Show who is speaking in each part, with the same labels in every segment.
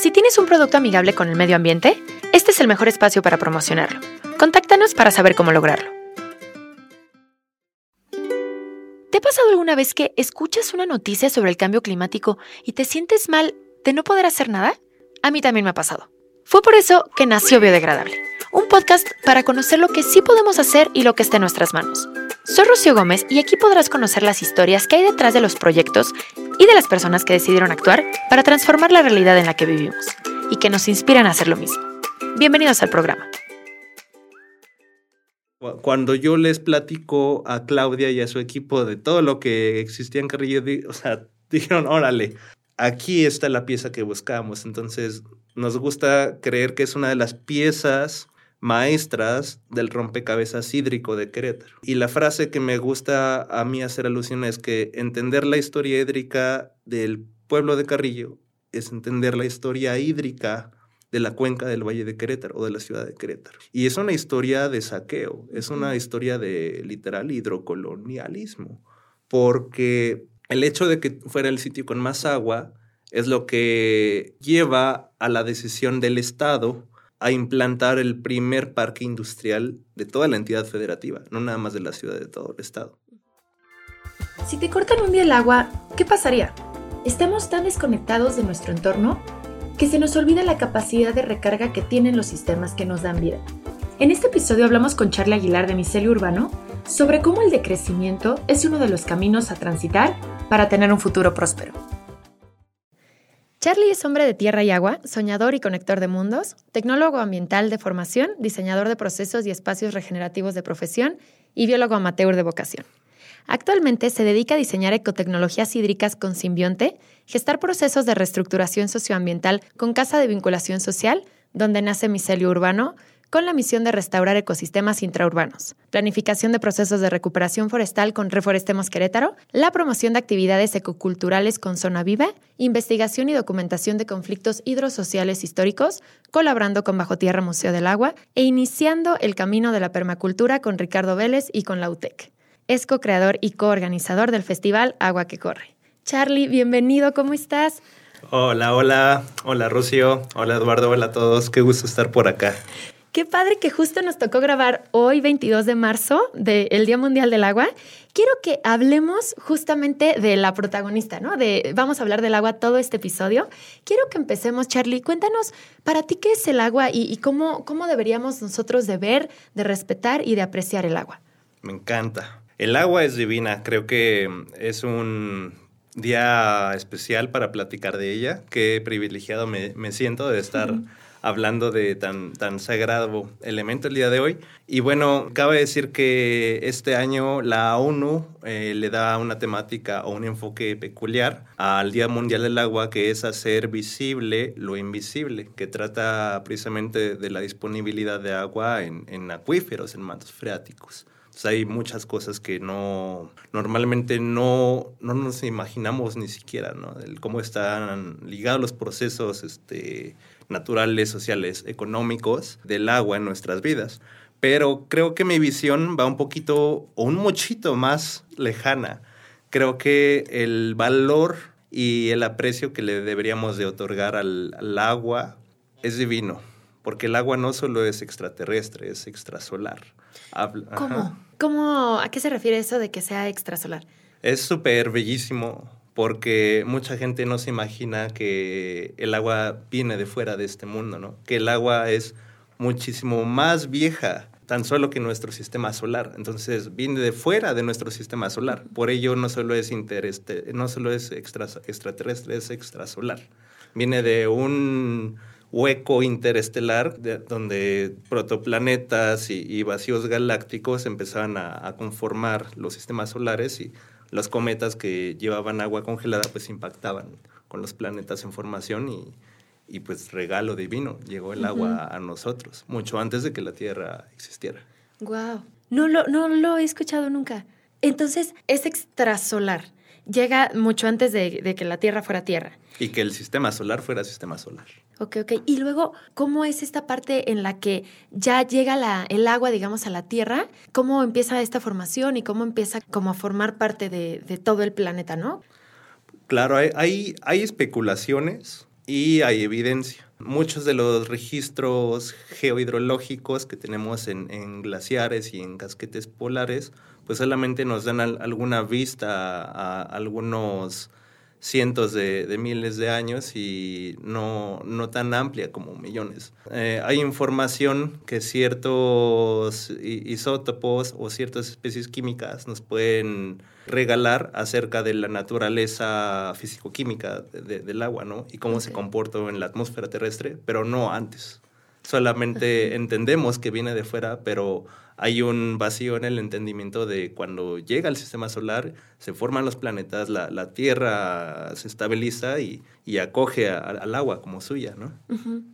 Speaker 1: Si tienes un producto amigable con el medio ambiente, este es el mejor espacio para promocionarlo. Contáctanos para saber cómo lograrlo. ¿Te ha pasado alguna vez que escuchas una noticia sobre el cambio climático y te sientes mal de no poder hacer nada? A mí también me ha pasado. Fue por eso que nació Biodegradable, un podcast para conocer lo que sí podemos hacer y lo que está en nuestras manos. Soy Rocío Gómez y aquí podrás conocer las historias que hay detrás de los proyectos y de las personas que decidieron actuar para transformar la realidad en la que vivimos y que nos inspiran a hacer lo mismo. Bienvenidos al programa.
Speaker 2: Cuando yo les platico a Claudia y a su equipo de todo lo que existía en Carrillo, o sea, dijeron, órale, aquí está la pieza que buscamos. Entonces, nos gusta creer que es una de las piezas maestras del rompecabezas hídrico de Querétaro. Y la frase que me gusta a mí hacer alusión es que entender la historia hídrica del pueblo de Carrillo es entender la historia hídrica de la cuenca del Valle de Querétaro o de la ciudad de Querétaro. Y es una historia de saqueo, es una historia de literal hidrocolonialismo, porque el hecho de que fuera el sitio con más agua es lo que lleva a la decisión del Estado a implantar el primer parque industrial de toda la entidad federativa, no nada más de la ciudad, de todo el estado.
Speaker 1: Si te cortan un día el agua, ¿qué pasaría? Estamos tan desconectados de nuestro entorno que se nos olvida la capacidad de recarga que tienen los sistemas que nos dan vida. En este episodio hablamos con Charlie Aguilar de Micelio Urbano sobre cómo el decrecimiento es uno de los caminos a transitar para tener un futuro próspero. Charlie es hombre de tierra y agua, soñador y conector de mundos, tecnólogo ambiental de formación, diseñador de procesos y espacios regenerativos de profesión y biólogo amateur de vocación. Actualmente se dedica a diseñar ecotecnologías hídricas con simbionte, gestar procesos de reestructuración socioambiental con casa de vinculación social, donde nace Micelio Urbano, con la misión de restaurar ecosistemas intraurbanos, planificación de procesos de recuperación forestal con Reforestemos Querétaro, la promoción de actividades ecoculturales con Zona Viva, investigación y documentación de conflictos hidrosociales históricos, colaborando con Bajo Tierra Museo del Agua e iniciando el camino de la permacultura con Ricardo Vélez y con la UTEC. Es co-creador y coorganizador del festival Agua que Corre. Charlie, bienvenido, ¿cómo estás?
Speaker 2: Hola, hola, hola Rocío, hola Eduardo, hola a todos, qué gusto estar por acá.
Speaker 1: Qué padre que justo nos tocó grabar hoy, 22 de marzo, del Día Mundial del Agua. Quiero que hablemos justamente de la protagonista, ¿no? De, vamos a hablar del agua todo este episodio. Quiero que empecemos, Charlie. Cuéntanos, para ti, ¿qué es el agua y, cómo, cómo deberíamos nosotros de ver, de respetar y de apreciar el agua?
Speaker 2: Me encanta. El agua es divina. Creo que es un día especial para platicar de ella. Qué privilegiado me, siento de estar hablando de tan, tan sagrado elemento el día de hoy. Y bueno, cabe decir que este año la ONU eh, le da una temática o un enfoque peculiar al Día Mundial del Agua, que es hacer visible lo invisible, que trata precisamente de la disponibilidad de agua en, en acuíferos, en mantos freáticos. hay muchas cosas que no normalmente no, no nos imaginamos ni siquiera, ¿no? cómo están ligados los procesos este, naturales, sociales, económicos del agua en nuestras vidas. Pero creo que mi visión va un poquito o un muchito más lejana. Creo que el valor y el aprecio que le deberíamos de otorgar al, agua es divino, porque el agua no solo es extraterrestre, es extrasolar.
Speaker 1: ¿Cómo? ¿Cómo? ¿A qué se refiere eso de que sea extrasolar?
Speaker 2: Es súper bellísimo porque mucha gente no se imagina que el agua viene de fuera de este mundo, ¿no? Que el agua es muchísimo más vieja tan solo que nuestro sistema solar. Entonces, viene de fuera de nuestro sistema solar. Por ello, no solo es, no solo es extraterrestre, es extrasolar. Viene de un hueco interestelar donde protoplanetas y, vacíos galácticos empezaban a, a, conformar los sistemas solares y los cometas que llevaban agua congelada pues impactaban con los planetas en formación y, y pues regalo divino, llegó el agua a nosotros, mucho antes de que la Tierra existiera.
Speaker 1: Wow, no lo, no lo he escuchado nunca. Entonces es extrasolar, llega mucho antes de, de que la Tierra fuera Tierra.
Speaker 2: Y que el sistema solar fuera sistema solar.
Speaker 1: Ok, ok. Y luego, ¿cómo es esta parte en la que ya llega la, el agua, digamos, a la Tierra? ¿Cómo empieza esta formación y cómo empieza como a formar parte de, todo el planeta, no?
Speaker 2: Claro, hay, hay, especulaciones y hay evidencia. Muchos de los registros geohidrológicos que tenemos en, glaciares y en casquetes polares, pues solamente nos dan alguna vista a algunos cientos de, miles de años y no, no tan amplia como millones. Eh, hay información que ciertos isótopos o ciertas especies químicas nos pueden regalar acerca de la naturaleza físico-química del agua, ¿no? Y cómo se comporta en la atmósfera terrestre, pero no antes. Solamente entendemos que viene de fuera, pero hay un vacío en el entendimiento de cuando llega el sistema solar, se forman los planetas, la, Tierra se estabiliza y, acoge al agua como suya, ¿no?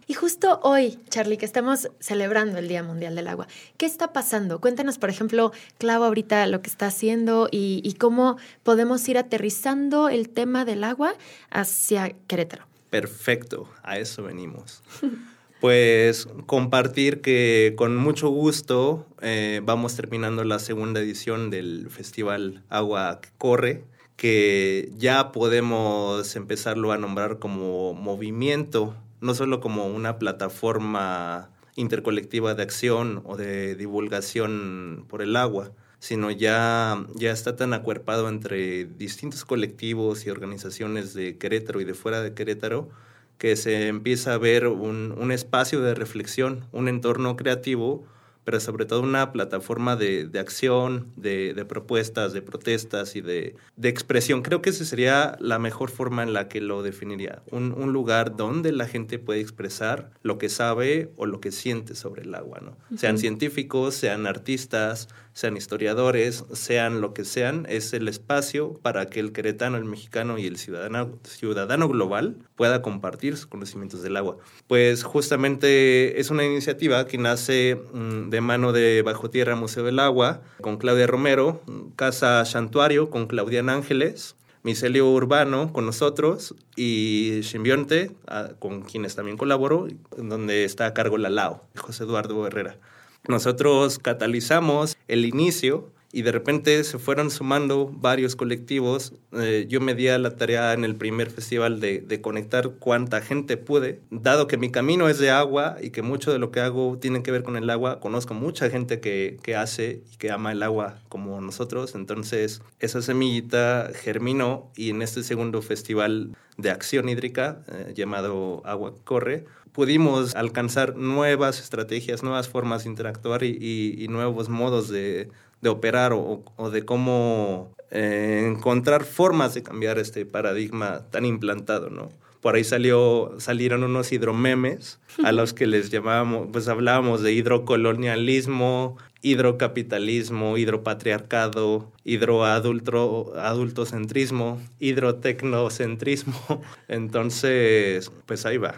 Speaker 1: Y justo hoy, Charlie, que estamos celebrando el Día Mundial del Agua, ¿qué está pasando? Cuéntanos, por ejemplo, Clau, ahorita lo que está haciendo y, y cómo podemos ir aterrizando el tema del agua hacia Querétaro.
Speaker 2: Perfecto, a eso venimos. pues compartir que con mucho gusto eh, vamos terminando la segunda edición del Festival Agua que Corre, que ya podemos empezarlo a nombrar como movimiento, no solo como una plataforma intercolectiva de acción o de divulgación por el agua, sino ya, ya está tan acuerpado entre distintos colectivos y organizaciones de Querétaro y de fuera de Querétaro, que se empieza a ver un, un espacio de reflexión, un entorno creativo pero sobre todo una plataforma de, de acción, de, de, propuestas, de protestas y de, de, expresión. Creo que esa sería la mejor forma en la que lo definiría. Un, un, lugar donde la gente puede expresar lo que sabe o lo que siente sobre el agua, ¿no? Sean científicos, sean artistas, sean historiadores, sean lo que sean, es el espacio para que el queretano, el mexicano y el ciudadano, global pueda compartir sus conocimientos del agua. Pues justamente es una iniciativa que nace mm, de mano de Bajo Tierra Museo del Agua, con Claudia Romero, Casa Santuario con Claudian Ángeles, Micelio Urbano con nosotros y Simbionte, ah, con quienes también colaboro, donde está a cargo la LAO, José Eduardo Herrera. Nosotros catalizamos el inicio y de repente se fueron sumando varios colectivos. Eh, yo me di a la tarea en el primer festival de, conectar cuánta gente pude, dado que mi camino es de agua y que mucho de lo que hago tiene que ver con el agua, conozco mucha gente que, que hace y que ama el agua como nosotros, entonces esa semillita germinó y en este segundo festival de acción hídrica eh, llamado Agua Corre, pudimos alcanzar nuevas estrategias, nuevas formas de interactuar y, nuevos modos de, de operar o, de cómo eh, encontrar formas de cambiar este paradigma tan implantado, ¿no? Por ahí salió, salieron unos hidromemes a los que les llamábamos, pues hablábamos de hidrocolonialismo, hidrocapitalismo, hidropatriarcado, hidroadultocentrismo, hidrotecnocentrismo. Entonces, pues ahí va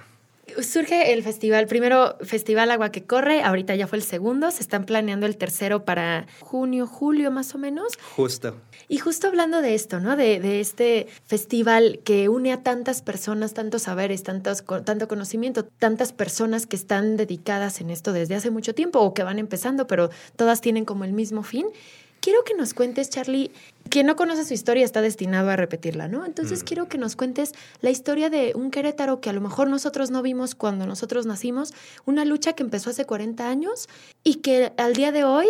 Speaker 1: surge el festival, primero Festival Agua que Corre, ahorita ya fue el segundo, se están planeando el tercero para junio, julio más o menos.
Speaker 2: Justo.
Speaker 1: Y justo hablando de esto, ¿no? De, de este festival que une a tantas personas, tantos saberes, tantos, tanto conocimiento, tantas personas que están dedicadas en esto desde hace mucho tiempo o que van empezando, pero todas tienen como el mismo fin quiero que nos cuentes, Charlie, quien no conoce su historia está destinado a repetirla, ¿no? Entonces mm. quiero que nos cuentes la historia de un Querétaro que a lo mejor nosotros no vimos cuando nosotros nacimos, una lucha que empezó hace 40 años y que al día de hoy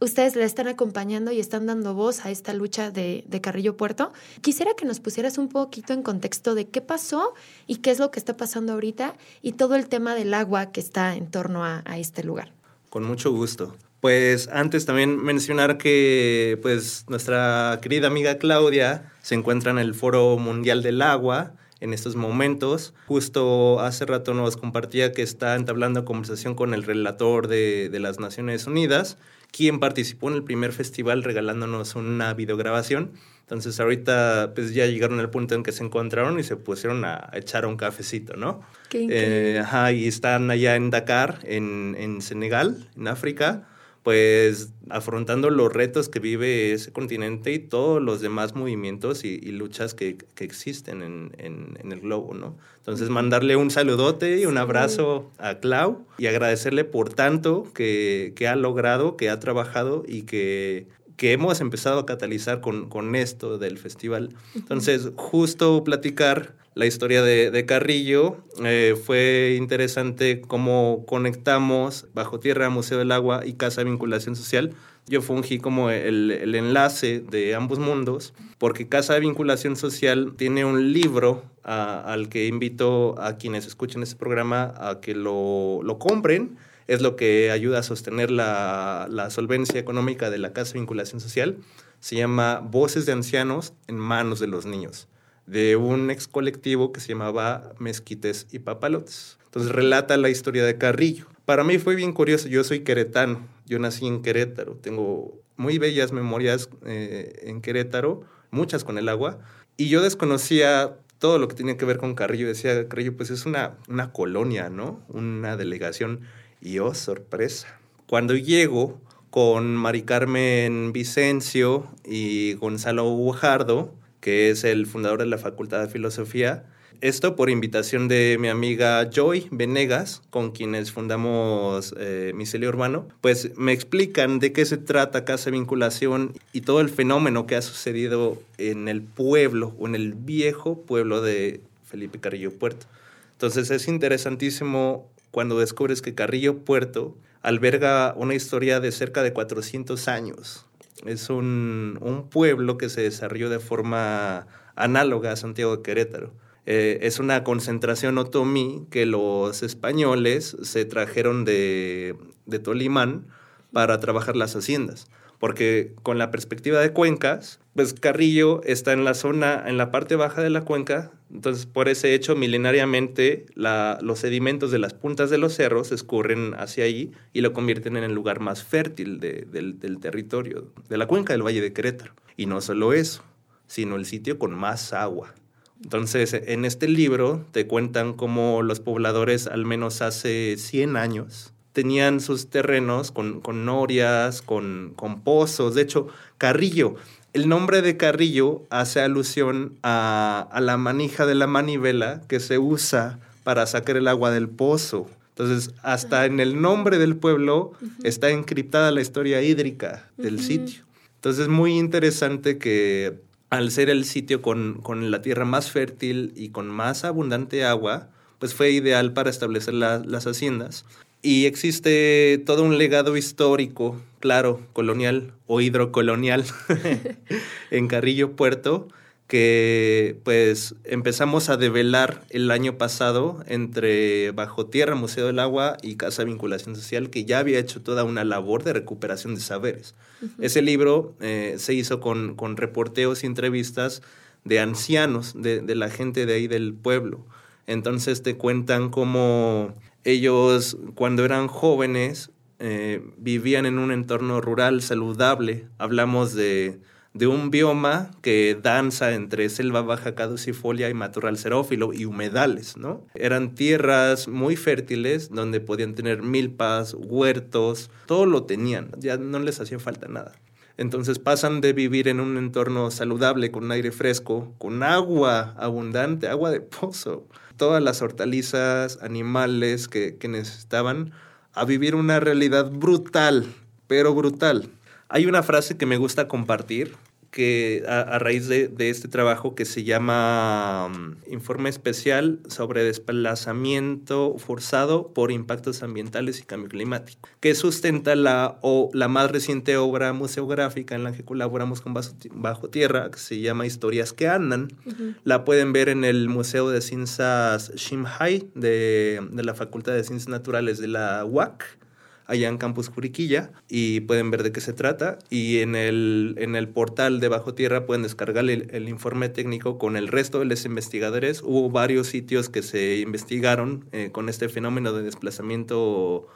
Speaker 1: ustedes le están acompañando y están dando voz a esta lucha de, Carrillo Puerto. Quisiera que nos pusieras un poquito en contexto de qué pasó y qué es lo que está pasando ahorita y todo el tema del agua que está en torno a este lugar.
Speaker 2: Con mucho gusto. Pues antes también mencionar que pues nuestra querida amiga Claudia se encuentra en el Foro Mundial del Agua en estos momentos. Justo hace rato nos compartía que está entablando conversación con el relator de, de las Naciones Unidas, quien participó en el primer festival regalándonos una videograbación. Entonces ahorita pues ya llegaron al punto en que se encontraron y se pusieron a echar un cafecito, ¿no?
Speaker 1: Qué eh,
Speaker 2: ajá, y están allá en Dakar, en, en Senegal, en África pues afrontando los retos que vive ese continente y todos los demás movimientos y, luchas que, existen en, el globo, ¿no? Entonces, mandarle un saludote y un abrazo a Clau y agradecerle por tanto que, ha logrado, que ha trabajado y que que hemos empezado a catalizar con, con esto del festival. Entonces, justo platicar la historia de, Carrillo, eh, fue interesante cómo conectamos Bajo Tierra, Museo del Agua y Casa de Vinculación Social. Yo fungí como el, enlace de ambos mundos, porque Casa de Vinculación Social tiene un libro al que invito a quienes escuchen este programa a que lo, lo compren es lo que ayuda a sostener la, la, solvencia económica de la Casa de Vinculación Social. Se llama Voces de Ancianos en Manos de los Niños, de un ex colectivo que se llamaba Mezquites y Papalotes. Entonces relata la historia de Carrillo. Para mí fue bien curioso, yo soy queretano, yo nací en Querétaro, tengo muy bellas memorias eh, en Querétaro, muchas con el agua, y yo desconocía todo lo que tenía que ver con Carrillo. Decía, Carrillo, pues es una, una colonia, ¿no? Una delegación y oh, sorpresa. Cuando llego con Mari Carmen Vicencio y Gonzalo Guajardo, que es el fundador de la Facultad de Filosofía, esto por invitación de mi amiga Joy Venegas, con quienes fundamos eh, Micelio Urbano, pues me explican de qué se trata Casa Vinculación y todo el fenómeno que ha sucedido en el pueblo o en el viejo pueblo de Felipe Carrillo Puerto. Entonces es interesantísimo cuando descubres que Carrillo Puerto alberga una historia de cerca de 400 años. Es un, pueblo que se desarrolló de forma análoga a Santiago de Querétaro. Eh, es una concentración otomí que los españoles se trajeron de, de Tolimán para trabajar las haciendas porque con la perspectiva de cuencas, pues Carrillo está en la zona, en la parte baja de la cuenca, entonces por ese hecho milenariamente los sedimentos de las puntas de los cerros escurren hacia allí y lo convierten en el lugar más fértil del, del territorio, de la cuenca del Valle de Querétaro. Y no solo eso, sino el sitio con más agua. Entonces, en este libro te cuentan cómo los pobladores, al menos hace 100 años, tenían sus terrenos con, con norias, con, con pozos. De hecho, Carrillo, el nombre de Carrillo hace alusión a, a, la manija de la manivela que se usa para sacar el agua del pozo. Entonces, hasta en el nombre del pueblo está encriptada la historia hídrica del sitio. Entonces, es muy interesante que al ser el sitio con, con, la tierra más fértil y con más abundante agua, pues fue ideal para establecer las haciendas. Y existe todo un legado histórico, claro, colonial o hidrocolonial en Carrillo Puerto, que pues empezamos a develar el año pasado entre Bajo Tierra, Museo del Agua y Casa de Vinculación Social, que ya había hecho toda una labor de recuperación de saberes. Ese libro eh, se hizo con, con, reporteos y entrevistas de ancianos, de, de la gente de ahí del pueblo. Entonces te cuentan cómo ellos, cuando eran jóvenes, eh, vivían en un entorno rural saludable. Hablamos de, un bioma que danza entre selva baja caducifolia y matorral xerófilo y humedales, ¿no? Eran tierras muy fértiles donde podían tener milpas, huertos, todo lo tenían, ya no les hacía falta nada. Entonces pasan de vivir en un entorno saludable, con aire fresco, con agua abundante, agua de pozo, todas las hortalizas, animales que, necesitaban, a vivir una realidad brutal, pero brutal. Hay una frase que me gusta compartir que a, raíz de, este trabajo que se llama mm, Informe Especial sobre Desplazamiento Forzado por Impactos Ambientales y Cambio Climático, que sustenta la, o, la más reciente obra museográfica en la que colaboramos con Bajo, Tierra, que se llama Historias que Andan. La pueden ver en el Museo de Ciencias Shimhai de, de la Facultad de Ciencias Naturales de la UAC allá en Campus Juriquilla y pueden ver de qué se trata. Y en el, en el portal de Bajo Tierra pueden descargar el, informe técnico con el resto de los investigadores. Hubo varios sitios que se investigaron eh, con este fenómeno de desplazamiento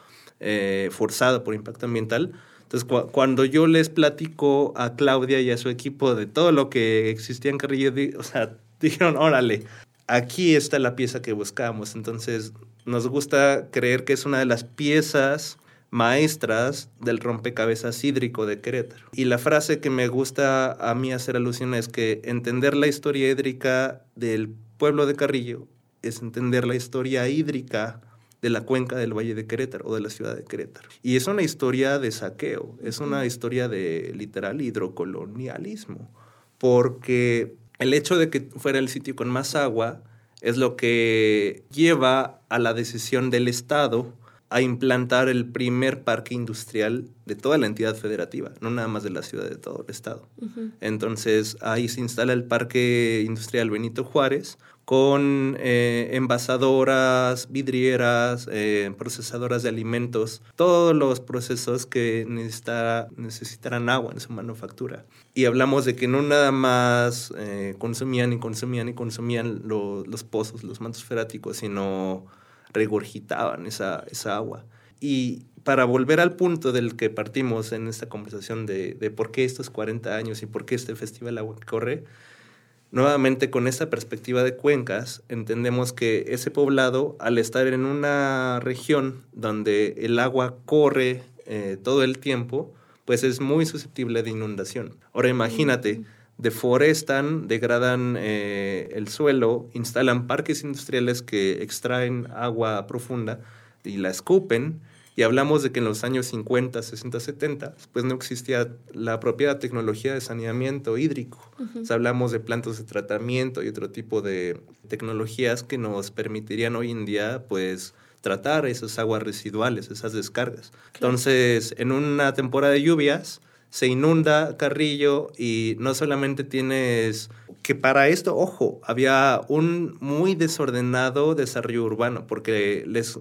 Speaker 2: eh, forzado por impacto ambiental. Entonces, cuando yo les platico a Claudia y a su equipo de todo lo que existía en Carrillo, o sea, dijeron, órale, aquí está la pieza que buscamos. Entonces, nos gusta creer que es una de las piezas maestras del rompecabezas hídrico de Querétaro. Y la frase que me gusta a mí hacer alusión es que entender la historia hídrica del pueblo de Carrillo es entender la historia hídrica de la cuenca del Valle de Querétaro o de la ciudad de Querétaro. Y es una historia de saqueo, es una historia de literal hidrocolonialismo, porque el hecho de que fuera el sitio con más agua es lo que lleva a la decisión del Estado a implantar el primer parque industrial de toda la entidad federativa, no nada más de la ciudad, de todo el estado. Entonces ahí se instala el Parque Industrial Benito Juárez con eh, envasadoras, vidrieras, eh, procesadoras de alimentos, todos los procesos que necesitarán agua en su manufactura. Y hablamos de que no nada más eh, consumían y consumían y consumían los pozos, los mantos feráticos, sino regurgitaban esa, esa agua. Y para volver al punto del que partimos en esta conversación de, de por qué estos 40 años y por qué este Festival Agua que Corre, nuevamente con esta perspectiva de cuencas, entendemos que ese poblado, al estar en una región donde el agua corre eh, todo el tiempo, pues es muy susceptible de inundación. Ahora imagínate, deforestan, degradan eh, el suelo, instalan parques industriales que extraen agua profunda y la escupen. Y hablamos de que en los años 50, 60, 70, pues no existía la propia tecnología de saneamiento hídrico. hablamos de plantas de tratamiento y otro tipo de tecnologías que nos permitirían hoy en día, pues, tratar esas aguas residuales, esas descargas. Entonces, en una temporada de lluvias, se inunda Carrillo y no solamente tienes que para esto, ojo, había un muy desordenado desarrollo urbano, porque les,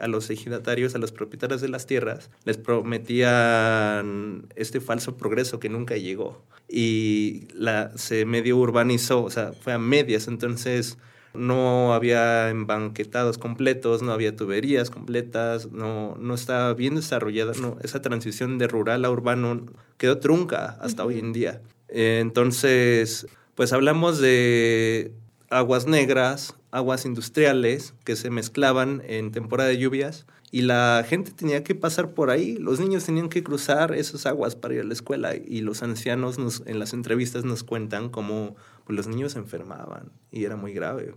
Speaker 2: a los ejidatarios, a los propietarios de las tierras, les prometían este falso progreso que nunca llegó. Y se medio urbanizó, o sea, fue a medias, entonces no había embanquetados completos, no había tuberías completas, no, no estaba bien desarrollada, no, esa transición de rural a urbano quedó trunca hasta hoy en día. entonces, pues hablamos de aguas negras, aguas industriales que se mezclaban en temporada de lluvias y la gente tenía que pasar por ahí, los niños tenían que cruzar esas aguas para ir a la escuela y los ancianos en las entrevistas nos cuentan cómo pues, los niños se enfermaban y era muy grave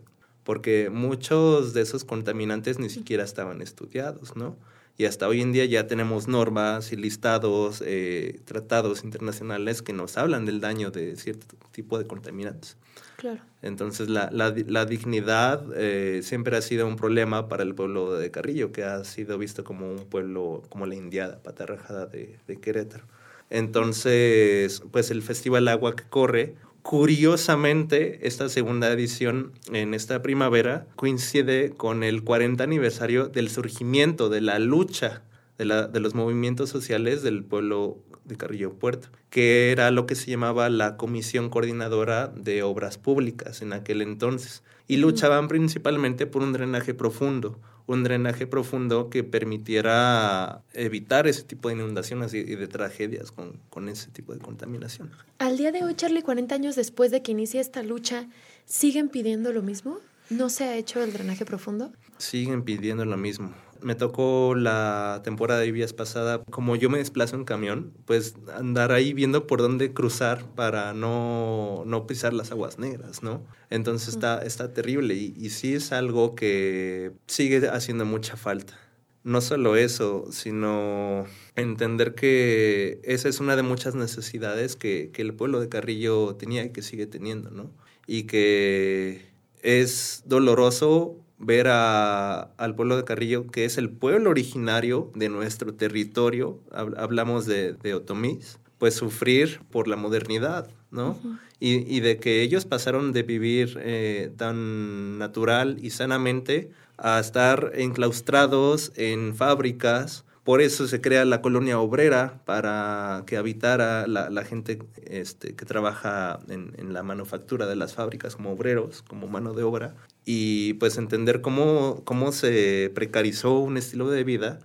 Speaker 2: porque muchos de esos contaminantes ni siquiera estaban estudiados, ¿no? Y hasta hoy en día ya tenemos normas y listados, eh, tratados internacionales que nos hablan del daño de cierto tipo de contaminantes. Claro. Entonces, la, la, dignidad eh, siempre ha sido un problema para el pueblo de Carrillo, que ha sido visto como un pueblo, como la indiada, patarrajada de, de Querétaro. Entonces, pues el Festival Agua que corre Curiosamente, esta segunda edición en esta primavera coincide con el 40 aniversario del surgimiento de la lucha de, la, de los movimientos sociales del pueblo de Carrillo Puerto, que era lo que se llamaba la Comisión Coordinadora de Obras Públicas en aquel entonces, y luchaban principalmente por un drenaje profundo, un drenaje profundo que permitiera evitar ese tipo de inundaciones y de tragedias con, con, ese tipo de contaminación.
Speaker 1: Al día de hoy, Charlie, 40 años después de que inicie esta lucha, ¿siguen pidiendo lo mismo? ¿No se ha hecho el drenaje profundo?
Speaker 2: Siguen pidiendo lo mismo me tocó la temporada de lluvias pasada, como yo me desplazo en camión, pues andar ahí viendo por dónde cruzar para no, no pisar las aguas negras, ¿no? Entonces está, está terrible y, y sí es algo que sigue haciendo mucha falta. No solo eso, sino entender que esa es una de muchas necesidades que, que el pueblo de Carrillo tenía y que sigue teniendo, ¿no? Y que es doloroso ver a, al pueblo de Carrillo, que es el pueblo originario de nuestro territorio, hablamos de, de Otomís, pues sufrir por la modernidad, ¿no? y, y, de que ellos pasaron de vivir eh, tan natural y sanamente a estar enclaustrados en fábricas, por eso se crea la colonia obrera para que habitara la, la gente este, que trabaja en, en, la manufactura de las fábricas como obreros, como mano de obra, y pues entender cómo, cómo se precarizó un estilo de vida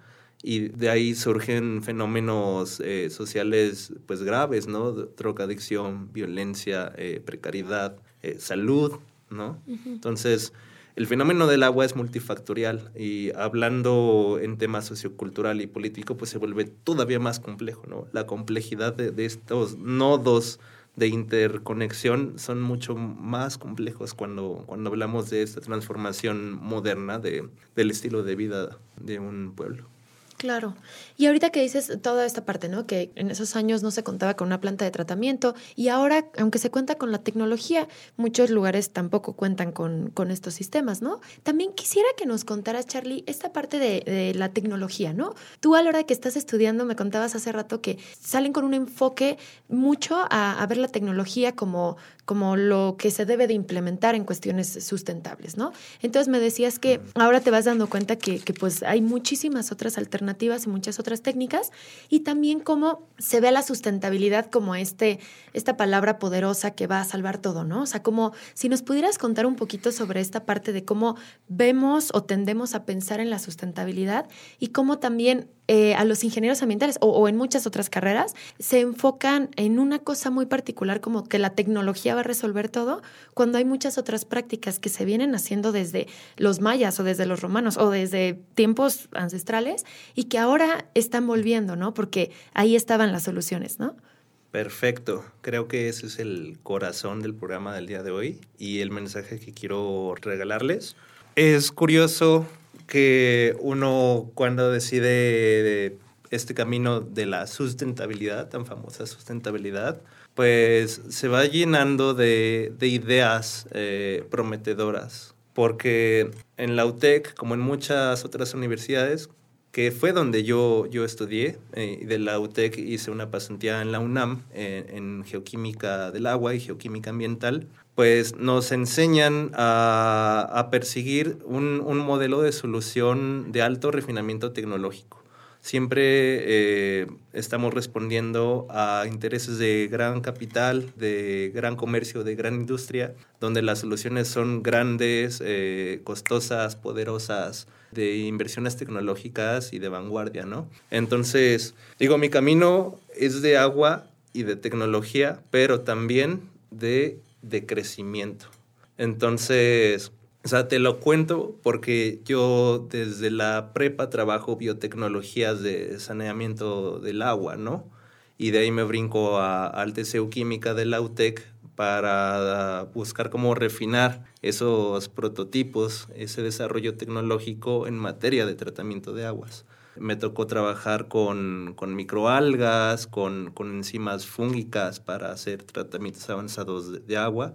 Speaker 2: y de ahí surgen fenómenos eh, sociales pues graves, ¿no? Drogadicción, violencia, eh, precariedad, eh, salud, ¿no? Entonces el fenómeno del agua es multifactorial y hablando en temas sociocultural y político, pues se vuelve todavía más complejo, ¿no? La complejidad de, estos nodos de interconexión son mucho más complejos cuando, cuando hablamos de esta transformación moderna de, del estilo de vida de un pueblo.
Speaker 1: Claro. Y ahorita que dices toda esta parte, ¿no? Que en esos años no se contaba con una planta de tratamiento y ahora, aunque se cuenta con la tecnología, muchos lugares tampoco cuentan con, con estos sistemas, ¿no? También quisiera que nos contaras, Charlie, esta parte de, la tecnología, ¿no? Tú a la hora que estás estudiando, me contabas hace rato que salen con un enfoque mucho a ver la tecnología como, como lo que se debe de implementar en cuestiones sustentables, ¿no? Entonces me decías que ahora te vas dando cuenta que, que pues hay muchísimas otras alternativas y muchas otras técnicas y también cómo se ve la sustentabilidad como este, esta palabra poderosa que va a salvar todo, ¿no? O sea, como si nos pudieras contar un poquito sobre esta parte de cómo vemos o tendemos a pensar en la sustentabilidad y cómo también eh, a los ingenieros ambientales o, en muchas otras carreras se enfocan en una cosa muy particular como que la tecnología va a resolver todo, cuando hay muchas otras prácticas que se vienen haciendo desde los mayas o desde los romanos o desde tiempos ancestrales y que ahora están volviendo, ¿no? Porque ahí estaban las soluciones, ¿no?
Speaker 2: Perfecto, creo que ese es el corazón del programa del día de hoy y el mensaje que quiero regalarles. Es curioso que uno cuando decide este camino de la sustentabilidad, tan famosa sustentabilidad, pues se va llenando de, ideas eh, prometedoras. Porque en la UTEC, como en muchas otras universidades, que fue donde yo, yo estudié, eh, de la UTEC hice una pasantía en la UNAM, eh, en geoquímica del agua y geoquímica ambiental, pues nos enseñan a, perseguir un, modelo de solución de alto refinamiento tecnológico. Siempre eh, estamos respondiendo a intereses de gran capital, de gran comercio, de gran industria, donde las soluciones son grandes, eh, costosas, poderosas, de inversiones tecnológicas y de vanguardia, ¿no? Entonces, digo, mi camino es de agua y de tecnología, pero también de de crecimiento. Entonces, o sea, te lo cuento porque yo desde la prepa trabajo biotecnologías de saneamiento del agua, ¿no? Y de ahí me brinco a, al TCU Química de la UTEC para buscar cómo refinar esos prototipos, ese desarrollo tecnológico en materia de tratamiento de aguas. Me tocó trabajar con, microalgas, con, enzimas fúngicas para hacer tratamientos avanzados de, agua.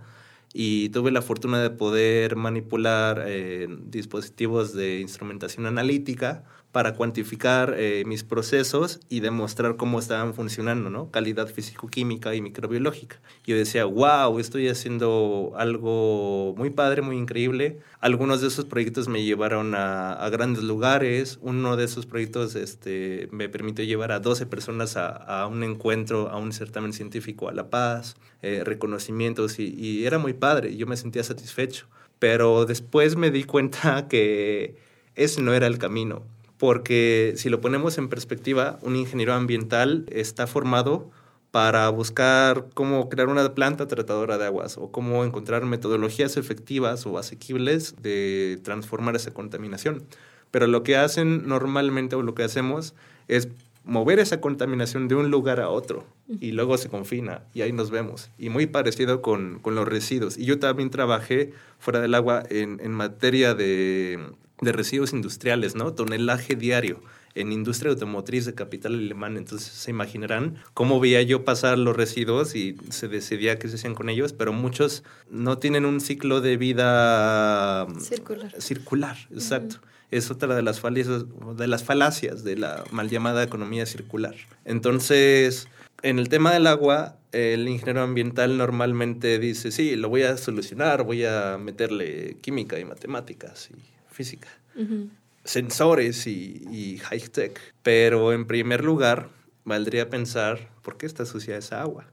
Speaker 2: Y tuve la fortuna de poder manipular eh, dispositivos de instrumentación analítica para cuantificar eh, mis procesos y demostrar cómo estaban funcionando, ¿no? Calidad físico-química y microbiológica. Yo decía, wow, estoy haciendo algo muy padre, muy increíble. Algunos de esos proyectos me llevaron a, grandes lugares. Uno de esos proyectos este, me permitió llevar a 12 personas a, un encuentro, a un certamen científico a La Paz, eh, reconocimientos y, y era muy padre. Yo me sentía satisfecho. Pero después me di cuenta que ese no era el camino porque si lo ponemos en perspectiva, un ingeniero ambiental está formado para buscar cómo crear una planta tratadora de aguas o cómo encontrar metodologías efectivas o asequibles de transformar esa contaminación. Pero lo que hacen normalmente o lo que hacemos es mover esa contaminación de un lugar a otro y luego se confina y ahí nos vemos. Y muy parecido con, los residuos. Y yo también trabajé fuera del agua en, en materia de de residuos industriales, ¿no? Tonelaje diario en industria automotriz de capital alemán. Entonces se imaginarán cómo veía yo pasar los residuos y se decidía qué se hacían con ellos, pero muchos no tienen un ciclo de vida
Speaker 1: circular.
Speaker 2: Circular, exacto. Es otra de las, falacias, de las falacias de la mal llamada economía circular. Entonces, en el tema del agua, el ingeniero ambiental normalmente dice, sí, lo voy a solucionar, voy a meterle química y matemáticas y física, sensores y, high-tech. Pero en primer lugar, valdría pensar, ¿por qué está sucia esa agua?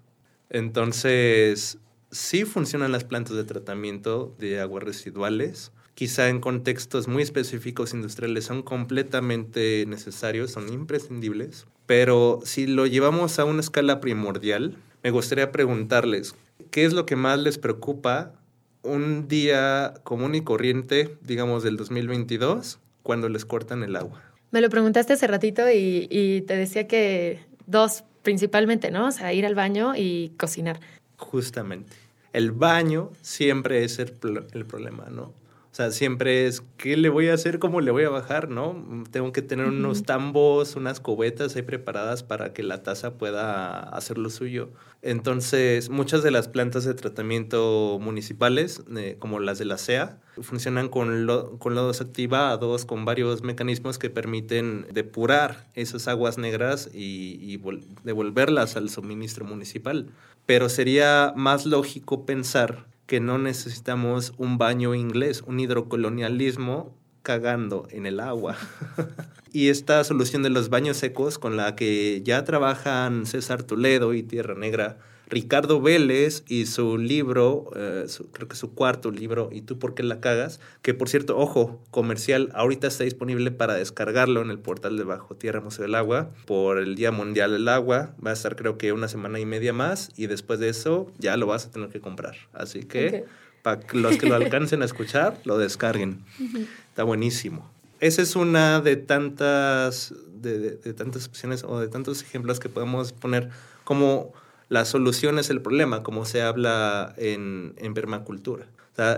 Speaker 2: Entonces, sí funcionan las plantas de tratamiento de aguas residuales. Quizá en contextos muy específicos industriales son completamente necesarios, son imprescindibles. Pero si lo llevamos a una escala primordial, me gustaría preguntarles, ¿qué es lo que más les preocupa un día común y corriente, digamos, del 2022, cuando les cortan el agua?
Speaker 1: Me lo preguntaste hace ratito y, te decía que dos principalmente, ¿no? O sea, ir al baño y cocinar.
Speaker 2: Justamente. El baño siempre es el, el problema, ¿no? O sea, siempre es, ¿qué le voy a hacer? ¿Cómo le voy a bajar? ¿No? Tengo que tener unos tambos, unas cubetas ahí preparadas para que la taza pueda hacer lo suyo. Entonces, muchas de las plantas de tratamiento municipales, eh, como las de la CEA, funcionan con, con lodos activados, con varios mecanismos que permiten depurar esas aguas negras y, y devolverlas al suministro municipal. Pero sería más lógico pensar que no necesitamos un baño inglés, un hidrocolonialismo cagando en el agua. y esta solución de los baños secos con la que ya trabajan César Toledo y Tierra Negra Ricardo Vélez y su libro, eh, creo que su cuarto libro, ¿Y tú por qué la cagas? Que por cierto, ojo, comercial, ahorita está disponible para descargarlo en el portal de Bajo Tierra Museo del Agua por el Día Mundial del Agua. Va a estar creo que una semana y media más y después de eso ya lo vas a tener que comprar. Así que para los que lo alcancen a escuchar, lo descarguen. Está buenísimo. Esa es una de tantas, de, de tantas opciones o de tantos ejemplos que podemos poner como la solución es el problema, como se habla en, en permacultura.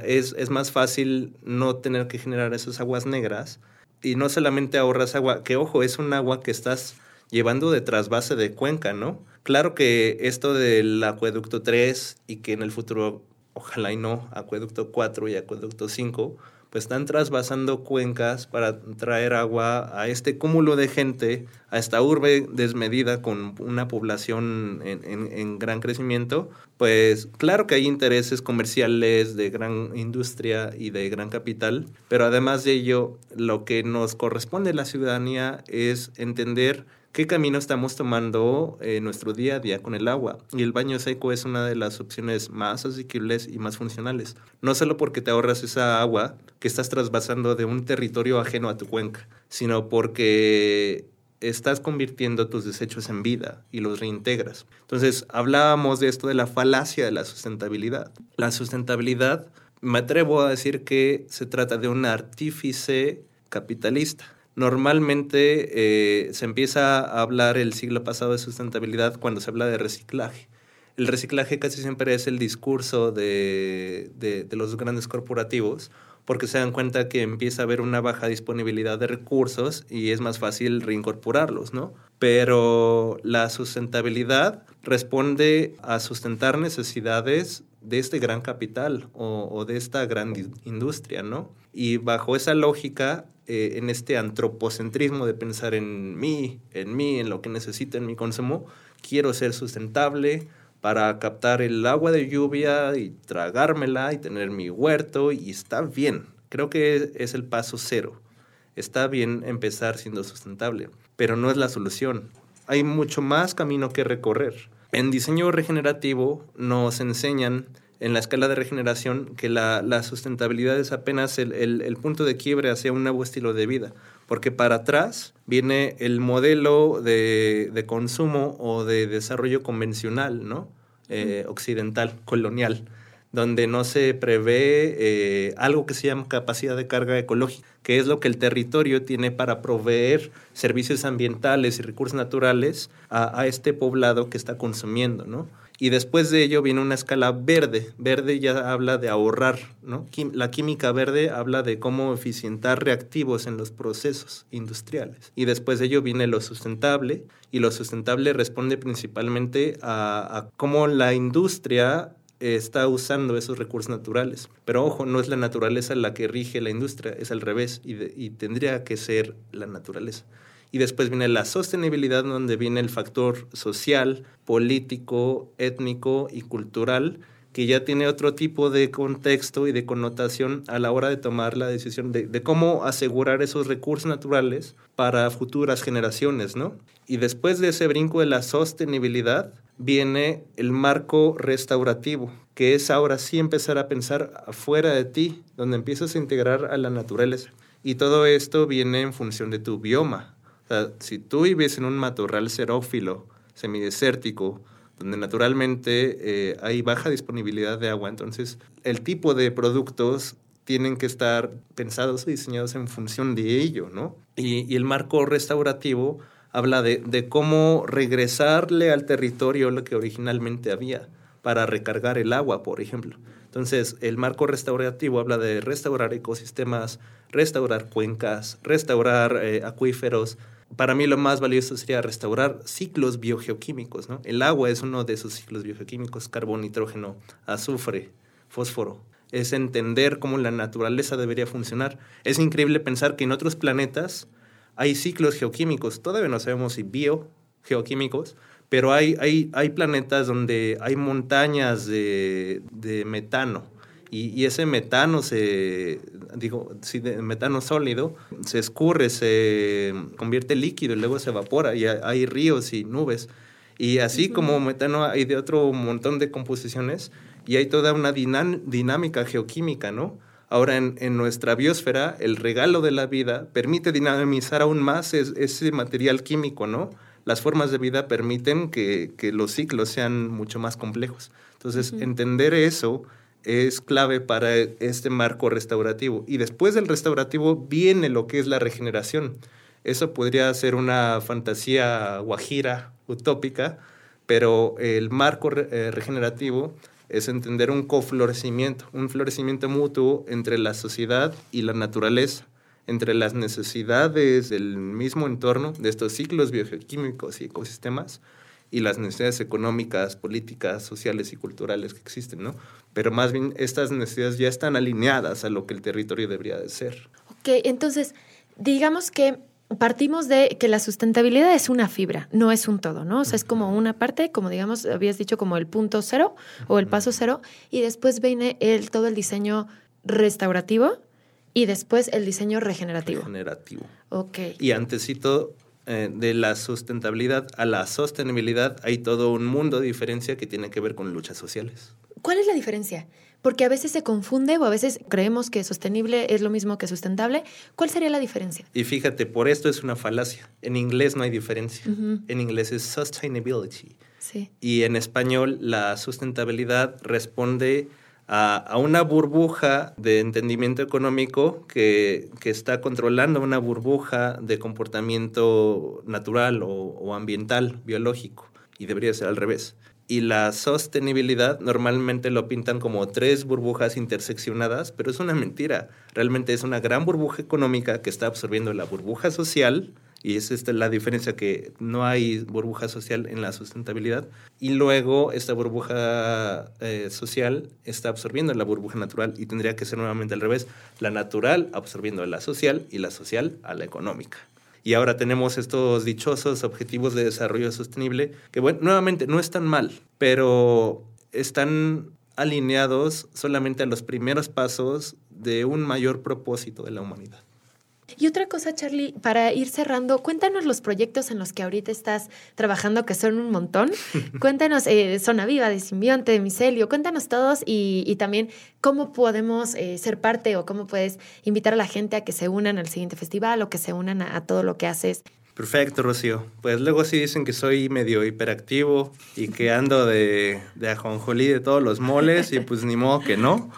Speaker 2: Es, es más fácil no tener que generar esas aguas negras y no solamente ahorras agua, que ojo, es un agua que estás llevando de trasvase de cuenca, ¿no? Claro que esto del acueducto 3 y que en el futuro, ojalá y no, acueducto 4 y acueducto 5, pues están trasvasando cuencas para traer agua a este cúmulo de gente, a esta urbe desmedida con una población en, gran crecimiento, pues claro que hay intereses comerciales de gran industria y de gran capital, pero además de ello, lo que nos corresponde a la ciudadanía es entender qué camino estamos tomando en nuestro día a día con el agua. Y el baño seco es una de las opciones más asequibles y más funcionales. No solo porque te ahorras esa agua que estás trasvasando de un territorio ajeno a tu cuenca, sino porque estás convirtiendo tus desechos en vida y los reintegras. Entonces, hablábamos de esto de la falacia de la sustentabilidad. La sustentabilidad, me atrevo a decir que se trata de un artífice capitalista Normalmente eh, se empieza a hablar el siglo pasado de sustentabilidad cuando se habla de reciclaje. El reciclaje casi siempre es el discurso de, de, los grandes corporativos porque se dan cuenta que empieza a haber una baja disponibilidad de recursos y es más fácil reincorporarlos, ¿no? Pero la sustentabilidad responde a sustentar necesidades de este gran capital o, o de esta gran industria, ¿no? Y bajo esa lógica eh, en este antropocentrismo de pensar en mí, en mí, en lo que necesito, en mi consumo, quiero ser sustentable para captar el agua de lluvia y tragármela y tener mi huerto y está bien. Creo que es el paso cero. Está bien empezar siendo sustentable, pero no es la solución. Hay mucho más camino que recorrer. En diseño regenerativo nos enseñan en la escala de regeneración que la, la sustentabilidad es apenas el, el, punto de quiebre hacia un nuevo estilo de vida, porque para atrás viene el modelo de, de consumo o de desarrollo convencional, ¿no? Eh, occidental, colonial, donde no se prevé eh, algo que se llama capacidad de carga ecológica, que es lo que el territorio tiene para proveer servicios ambientales y recursos naturales a, a este poblado que está consumiendo, ¿no? Y después de ello viene una escala verde. Verde ya habla de ahorrar, ¿no? La química verde habla de cómo eficientar reactivos en los procesos industriales. Y después de ello viene lo sustentable. Y lo sustentable responde principalmente a, cómo la industria está usando esos recursos naturales. Pero ojo, no es la naturaleza la que rige la industria, es al revés y, y tendría que ser la naturaleza y después viene la sostenibilidad donde viene el factor social, político, étnico y cultural que ya tiene otro tipo de contexto y de connotación a la hora de tomar la decisión de, de, cómo asegurar esos recursos naturales para futuras generaciones, ¿no? Y después de ese brinco de la sostenibilidad viene el marco restaurativo, que es ahora sí empezar a pensar afuera de ti, donde empiezas a integrar a la naturaleza. Y todo esto viene en función de tu bioma, si tú vives en un matorral xerófilo, semidesértico, donde naturalmente eh, hay baja disponibilidad de agua, entonces el tipo de productos tienen que estar pensados y diseñados en función de ello, ¿no? Y, el marco restaurativo habla de, cómo regresarle al territorio lo que originalmente había. para recargar el agua, por ejemplo. Entonces, el marco restaurativo habla de restaurar ecosistemas, restaurar cuencas, restaurar eh, acuíferos. Para mí lo más valioso sería restaurar ciclos biogeoquímicos. ¿no? El agua es uno de esos ciclos biogeoquímicos, carbón, nitrógeno, azufre, fósforo. Es entender cómo la naturaleza debería funcionar. Es increíble pensar que en otros planetas hay ciclos geoquímicos. Todavía no sabemos si biogeoquímicos, pero hay, hay, hay planetas donde hay montañas de, de metano y, y, ese metano se, digo, si de metano sólido, se escurre, se convierte en líquido y luego se evapora y hay ríos y nubes. Y así como metano hay de otro montón de composiciones y hay toda una dinámica geoquímica, ¿no? Ahora, en, en, nuestra biosfera, el regalo de la vida permite dinamizar aún más ese material químico, ¿no? las formas de vida permiten que, los ciclos sean mucho más complejos. Entonces, entender eso es clave para este marco restaurativo. Y después del restaurativo viene lo que es la regeneración. Eso podría ser una fantasía guajira, utópica, pero el marco eh, regenerativo es entender un coflorecimiento, un florecimiento mutuo entre la sociedad y la naturaleza entre las necesidades del mismo entorno, de estos ciclos bioquímicos y ecosistemas, y las necesidades económicas, políticas, sociales y culturales que existen, ¿no? Pero más bien estas necesidades ya están alineadas a lo que el territorio debería de ser.
Speaker 1: Ok, entonces, digamos que partimos de que la sustentabilidad es una fibra, no es un todo, ¿no? O sea, es como una parte, como digamos, habías dicho como el punto cero o el paso cero, y después viene el, todo el diseño restaurativo, y después el diseño regenerativo.
Speaker 2: Regenerativo.
Speaker 1: Ok.
Speaker 2: Y antesito eh, de la sustentabilidad a la sostenibilidad hay todo un mundo de diferencia que tiene que ver con luchas sociales.
Speaker 1: ¿Cuál es la diferencia? Porque a veces se confunde o a veces creemos que sostenible es lo mismo que sustentable. ¿Cuál sería la diferencia?
Speaker 2: Y fíjate, por esto es una falacia. En inglés no hay diferencia. En inglés es sustainability.
Speaker 1: Sí.
Speaker 2: Y en español la sustentabilidad responde a, una burbuja de entendimiento económico que, está controlando una burbuja de comportamiento natural o, ambiental, biológico, y debería ser al revés. Y la sostenibilidad normalmente lo pintan como tres burbujas interseccionadas, pero es una mentira. Realmente es una gran burbuja económica que está absorbiendo la burbuja social, y es esta la diferencia que no hay burbuja social en la sustentabilidad. Y luego esta burbuja eh, social está absorbiendo la burbuja natural y tendría que ser nuevamente al revés. La natural absorbiendo a la social y la social a la económica. Y ahora tenemos estos dichosos objetivos de desarrollo sostenible que, bueno, nuevamente no están mal, pero están alineados solamente a los primeros pasos de un mayor propósito de la humanidad.
Speaker 1: Y otra cosa, Charlie, para ir cerrando, cuéntanos los proyectos en los que ahorita estás trabajando, que son un montón. cuéntanos eh, Zona Viva, de Simbionte, de Micelio, cuéntanos todos y, también cómo podemos eh, ser parte o cómo puedes invitar a la gente a que se unan al siguiente festival o que se unan a, todo lo que haces.
Speaker 2: Perfecto, Rocío. Pues luego sí dicen que soy medio hiperactivo y que ando de, de ajonjolí de todos los moles y pues ni modo que no.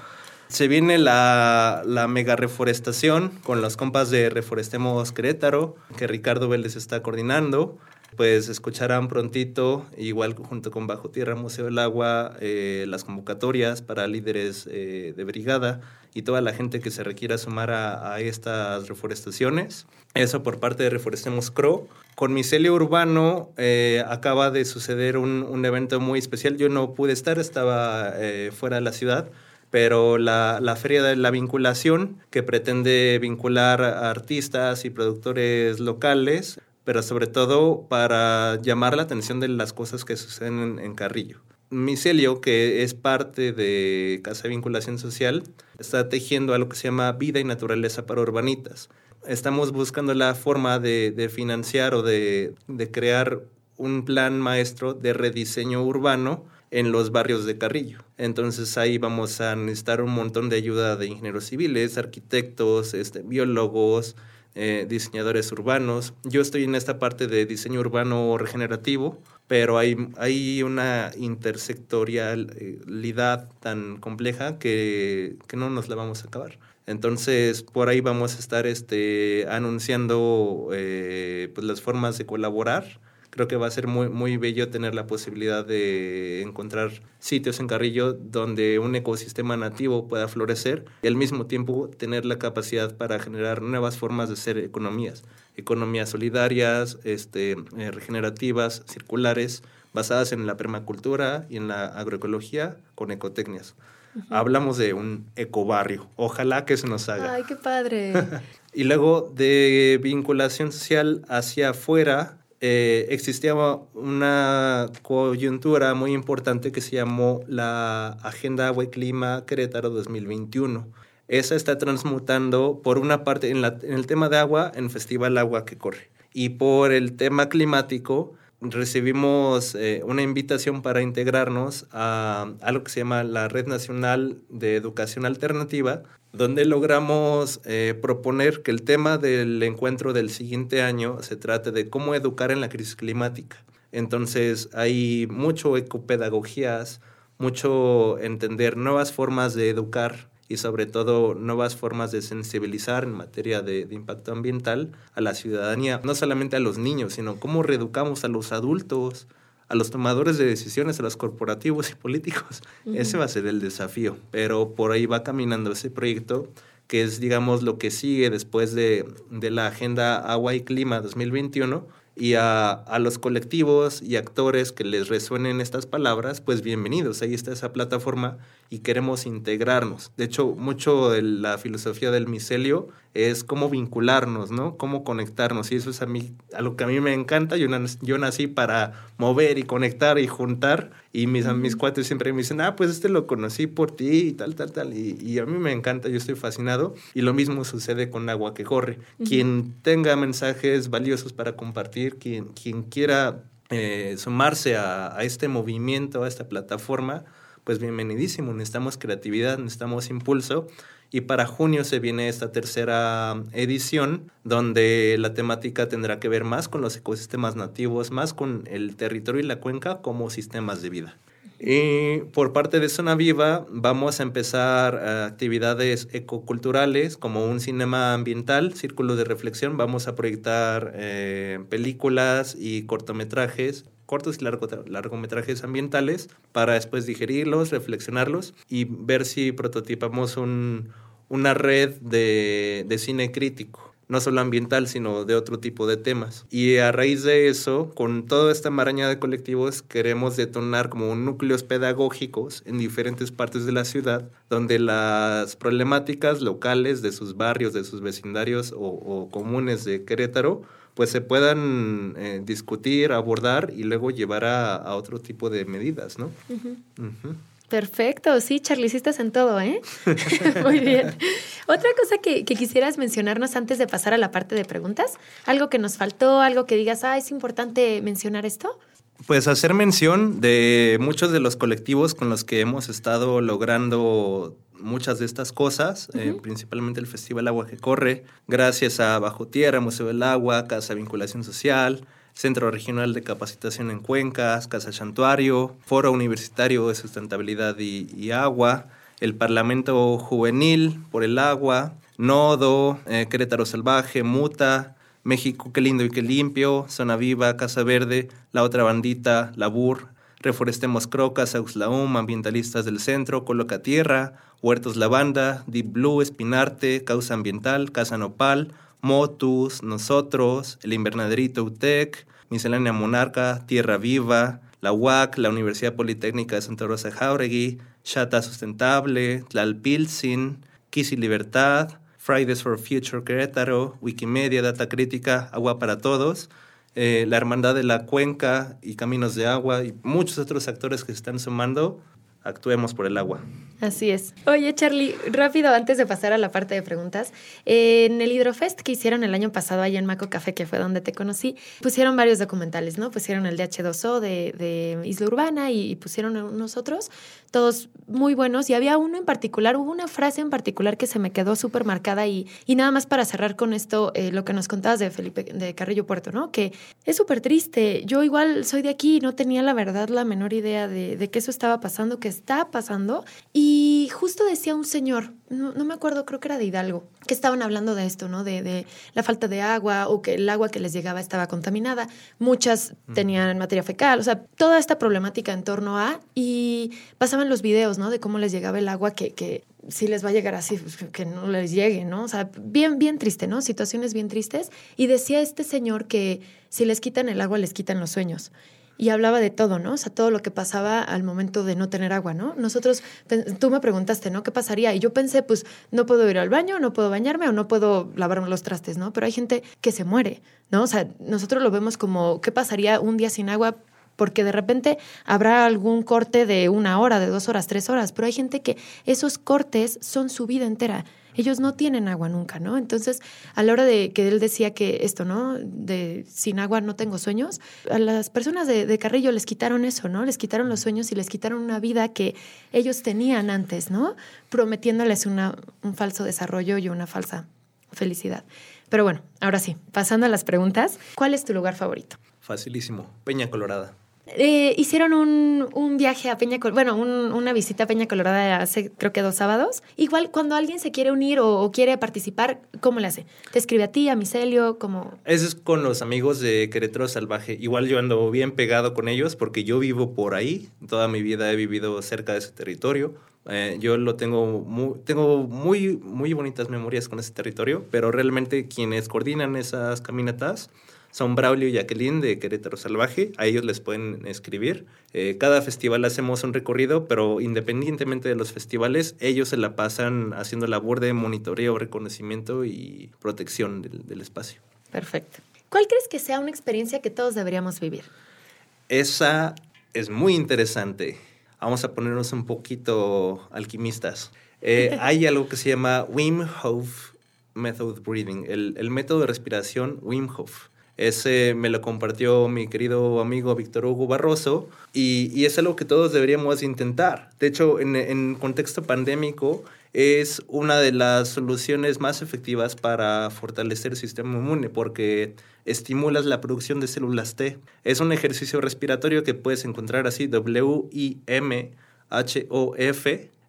Speaker 2: Se viene la, la, mega reforestación con los compas de Reforestemos Querétaro, que Ricardo Vélez está coordinando. Pues escucharán prontito, igual junto con Bajo Tierra Museo del Agua, eh, las convocatorias para líderes eh, de brigada y toda la gente que se requiera sumar a, estas reforestaciones. Eso por parte de Reforestemos CRO. Con Micelio Urbano eh, acaba de suceder un, un, evento muy especial. Yo no pude estar, estaba fuera de la ciudad pero la, la, Feria de la Vinculación, que pretende vincular artistas y productores locales, pero sobre todo para llamar la atención de las cosas que suceden en, Carrillo. Micelio, que es parte de Casa de Vinculación Social, está tejiendo algo que se llama Vida y Naturaleza para Urbanitas. Estamos buscando la forma de, financiar o de crear un plan maestro de rediseño urbano en los barrios de Carrillo. Entonces ahí vamos a necesitar un montón de ayuda de ingenieros civiles, arquitectos, este, biólogos, eh, diseñadores urbanos. Yo estoy en esta parte de diseño urbano regenerativo, pero hay, hay una intersectorialidad tan compleja que, que no nos la vamos a acabar. Entonces, por ahí vamos a estar este, anunciando eh, pues, las formas de colaborar Creo que va a ser muy, muy bello tener la posibilidad de encontrar sitios en Carrillo donde un ecosistema nativo pueda florecer y al mismo tiempo tener la capacidad para generar nuevas formas de ser economías, economías solidarias, este, eh, regenerativas, circulares, basadas en la permacultura y en la agroecología con ecotecnias. Hablamos de un ecobarrio. Ojalá que se nos haga.
Speaker 1: Ay, qué padre.
Speaker 2: y luego de vinculación social hacia afuera, eh, existía una coyuntura muy importante que se llamó la Agenda Agua y Clima Querétaro 2021. Esa está transmutando, por una parte, en, en el tema de agua, en Festival Agua que Corre. Y por el tema climático, recibimos eh, una invitación para integrarnos a algo que se llama la Red Nacional de Educación Alternativa, donde logramos eh, proponer que el tema del encuentro del siguiente año se trate de cómo educar en la crisis climática. Entonces hay mucho ecopedagogías, mucho entender nuevas formas de educar y sobre todo nuevas formas de sensibilizar en materia de, impacto ambiental a la ciudadanía, no solamente a los niños, sino cómo reeducamos a los adultos, a los tomadores de decisiones, a los corporativos y políticos. Ese va a ser el desafío, pero por ahí va caminando ese proyecto que es, digamos, lo que sigue después de, de la Agenda Agua y Clima 2021 y a, a, los colectivos y actores que les resuenen estas palabras, pues bienvenidos. Ahí está esa plataforma y queremos integrarnos. De hecho, mucho de la filosofía del micelio es cómo vincularnos, ¿no? Cómo conectarnos. Y eso es a mí, a lo que a mí me encanta. Yo, yo nací para mover y conectar y juntar. Y mis, mis cuates siempre me dicen, ah, pues este lo conocí por ti y tal, tal, tal. Y, y a mí me encanta, yo estoy fascinado. Y lo mismo sucede con Agua que Corre. Quien tenga mensajes valiosos para compartir, quien, quien quiera eh, sumarse a, a este movimiento, a esta plataforma, pues bienvenidísimo. Necesitamos creatividad, necesitamos impulso y para junio se viene esta tercera edición donde la temática tendrá que ver más con los ecosistemas nativos, más con el territorio y la cuenca como sistemas de vida. Y por parte de Zona Viva vamos a empezar eh, actividades ecoculturales como un cinema ambiental, círculo de reflexión. Vamos a proyectar eh, películas y cortometrajes cortos y largometrajes ambientales para después digerirlos, reflexionarlos y ver si prototipamos un, una red de, de cine crítico no solo ambiental, sino de otro tipo de temas. Y a raíz de eso, con toda esta maraña de colectivos, queremos detonar como núcleos pedagógicos en diferentes partes de la ciudad, donde las problemáticas locales de sus barrios, de sus vecindarios o comunes de Querétaro, pues se puedan eh, discutir, abordar y luego llevar a, otro tipo de medidas, ¿no?
Speaker 1: Perfecto, sí, estás en todo, ¿eh? Muy bien. Otra cosa que, que, quisieras mencionarnos antes de pasar a la parte de preguntas, algo que nos faltó, algo que digas, ah, es importante mencionar esto.
Speaker 2: Pues hacer mención de muchos de los colectivos con los que hemos estado logrando muchas de estas cosas, eh, principalmente el Festival Agua que Corre, gracias a Bajo Tierra, Museo del Agua, Casa Vinculación Social, Centro Regional de Capacitación en Cuencas, Casa Santuario, Foro Universitario de Sustentabilidad y, Agua, el Parlamento Juvenil por el Agua, Nodo, eh, Querétaro Salvaje, Muta, México, qué lindo y qué limpio, Zona Viva, Casa Verde, La Otra Bandita, Labur, Reforestemos Crocas, Auxlaum, Ambientalistas del Centro, Coloca Tierra, Huertos Lavanda, Deep Blue, Espinarte, Causa Ambiental, Casa Nopal, Motus, Nosotros, El Invernaderito UTEC, Miscelánea Monarca, Tierra Viva, la UAC, la Universidad Politécnica de Santa Rosa Jauregui, Chata Sustentable, Tlalpilzin, Kisi Libertad, Fridays for Future Querétaro, Wikimedia, Data Crítica, Agua para Todos, eh, la Hermandad de la Cuenca y Caminos de Agua y muchos otros actores que se están sumando, actuemos por el agua.
Speaker 1: Así es. Oye, Charlie, rápido, antes de pasar a la parte de preguntas, en el Hidrofest que hicieron el año pasado allá en Maco Café, que fue donde te conocí, pusieron varios documentales, ¿no? Pusieron el de H2O de, Isla Urbana y, pusieron unos otros, todos muy buenos. Y había uno en particular, hubo una frase en particular que se me quedó súper marcada y, y nada más para cerrar con esto, eh, lo que nos contabas de Felipe, de Carrillo Puerto, ¿no? Que es súper triste. Yo igual soy de aquí y no tenía la verdad la menor idea de, de que eso estaba pasando, que está pasando. Y justo decía un señor, no, me acuerdo, creo que era de Hidalgo, que estaban hablando de esto, ¿no? De, de, la falta de agua o que el agua que les llegaba estaba contaminada. Muchas tenían materia fecal, o sea, toda esta problemática en torno a. Y pasaban los videos, ¿no? De cómo les llegaba el agua que, que si les va a llegar así, pues, que no les llegue, ¿no? O sea, bien, bien triste, ¿no? Situaciones bien tristes. Y decía este señor que si les quitan el agua, les quitan los sueños. Y hablaba de todo, ¿no? O sea, todo lo que pasaba al momento de no tener agua, ¿no? Nosotros, tú me preguntaste, ¿no? ¿Qué pasaría? Y yo pensé, pues, no puedo ir al baño, no puedo bañarme o no puedo lavarme los trastes, ¿no? Pero hay gente que se muere, ¿no? O sea, nosotros lo vemos como, ¿qué pasaría un día sin agua? Porque de repente habrá algún corte de una hora, de dos horas, tres horas, pero hay gente que esos cortes son su vida entera. Ellos no tienen agua nunca, ¿no? Entonces, a la hora de que él decía que esto, ¿no? De sin agua no tengo sueños, a las personas de, Carrillo les quitaron eso, ¿no? Les quitaron los sueños y les quitaron una vida que ellos tenían antes, ¿no? Prometiéndoles una, un falso desarrollo y una falsa felicidad. Pero bueno, ahora sí, pasando a las preguntas, ¿cuál es tu lugar favorito?
Speaker 2: Facilísimo, Peña Colorada.
Speaker 1: Eh, hicieron un, un, viaje a Peña bueno, una visita a Peña Colorada hace creo que dos sábados. Igual cuando alguien se quiere unir o, quiere participar, ¿cómo le hace? ¿Te escribe a ti, a Micelio? ¿Cómo?
Speaker 2: Eso es con los amigos de Querétaro Salvaje. Igual yo ando bien pegado con ellos porque yo vivo por ahí. Toda mi vida he vivido cerca de ese territorio. Eh, yo lo tengo tengo muy, muy bonitas memorias con ese territorio, pero realmente quienes coordinan esas caminatas son Braulio y Jacqueline de Querétaro Salvaje. A ellos les pueden escribir. Eh, cada festival hacemos un recorrido, pero independientemente de los festivales, ellos se la pasan haciendo labor de monitoreo, reconocimiento y protección del, del espacio.
Speaker 1: Perfecto. ¿Cuál crees que sea una experiencia que todos deberíamos vivir?
Speaker 2: Esa es muy interesante. Vamos a ponernos un poquito alquimistas. Eh, hay algo que se llama Wim Hof Method Breathing, el, el método de respiración Wim Hof. Ese me lo compartió mi querido amigo Víctor Hugo Barroso y, es algo que todos deberíamos intentar. De hecho, en, en contexto pandémico es una de las soluciones más efectivas para fortalecer el sistema inmune porque estimulas la producción de células T. Es un ejercicio respiratorio que puedes encontrar así, W-I-M-H-O-F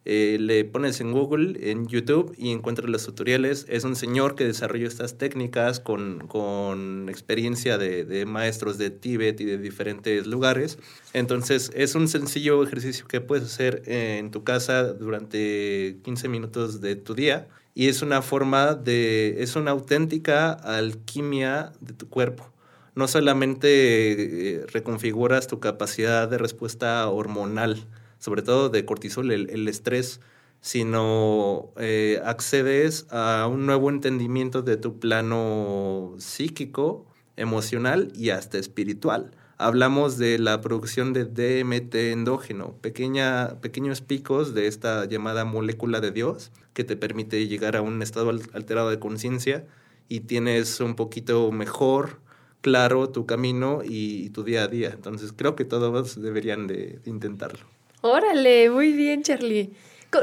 Speaker 2: eh, le pones en Google, en YouTube y encuentras los tutoriales. Es un señor que desarrolló estas técnicas con, con experiencia de, maestros de Tíbet y de diferentes lugares. Entonces es un sencillo ejercicio que puedes hacer en tu casa durante 15 minutos de tu día y es una forma de, es una auténtica alquimia de tu cuerpo no solamente eh, reconfiguras tu capacidad de respuesta hormonal, sobre todo de cortisol, el, estrés, sino eh, accedes a un nuevo entendimiento de tu plano psíquico, emocional y hasta espiritual. Hablamos de la producción de DMT endógeno, pequeña, pequeños picos de esta llamada molécula de Dios que te permite llegar a un estado alterado de conciencia y tienes un poquito mejor, claro tu camino y, tu día a día. Entonces creo que todos deberían de intentarlo.
Speaker 1: Órale, muy bien, Charlie.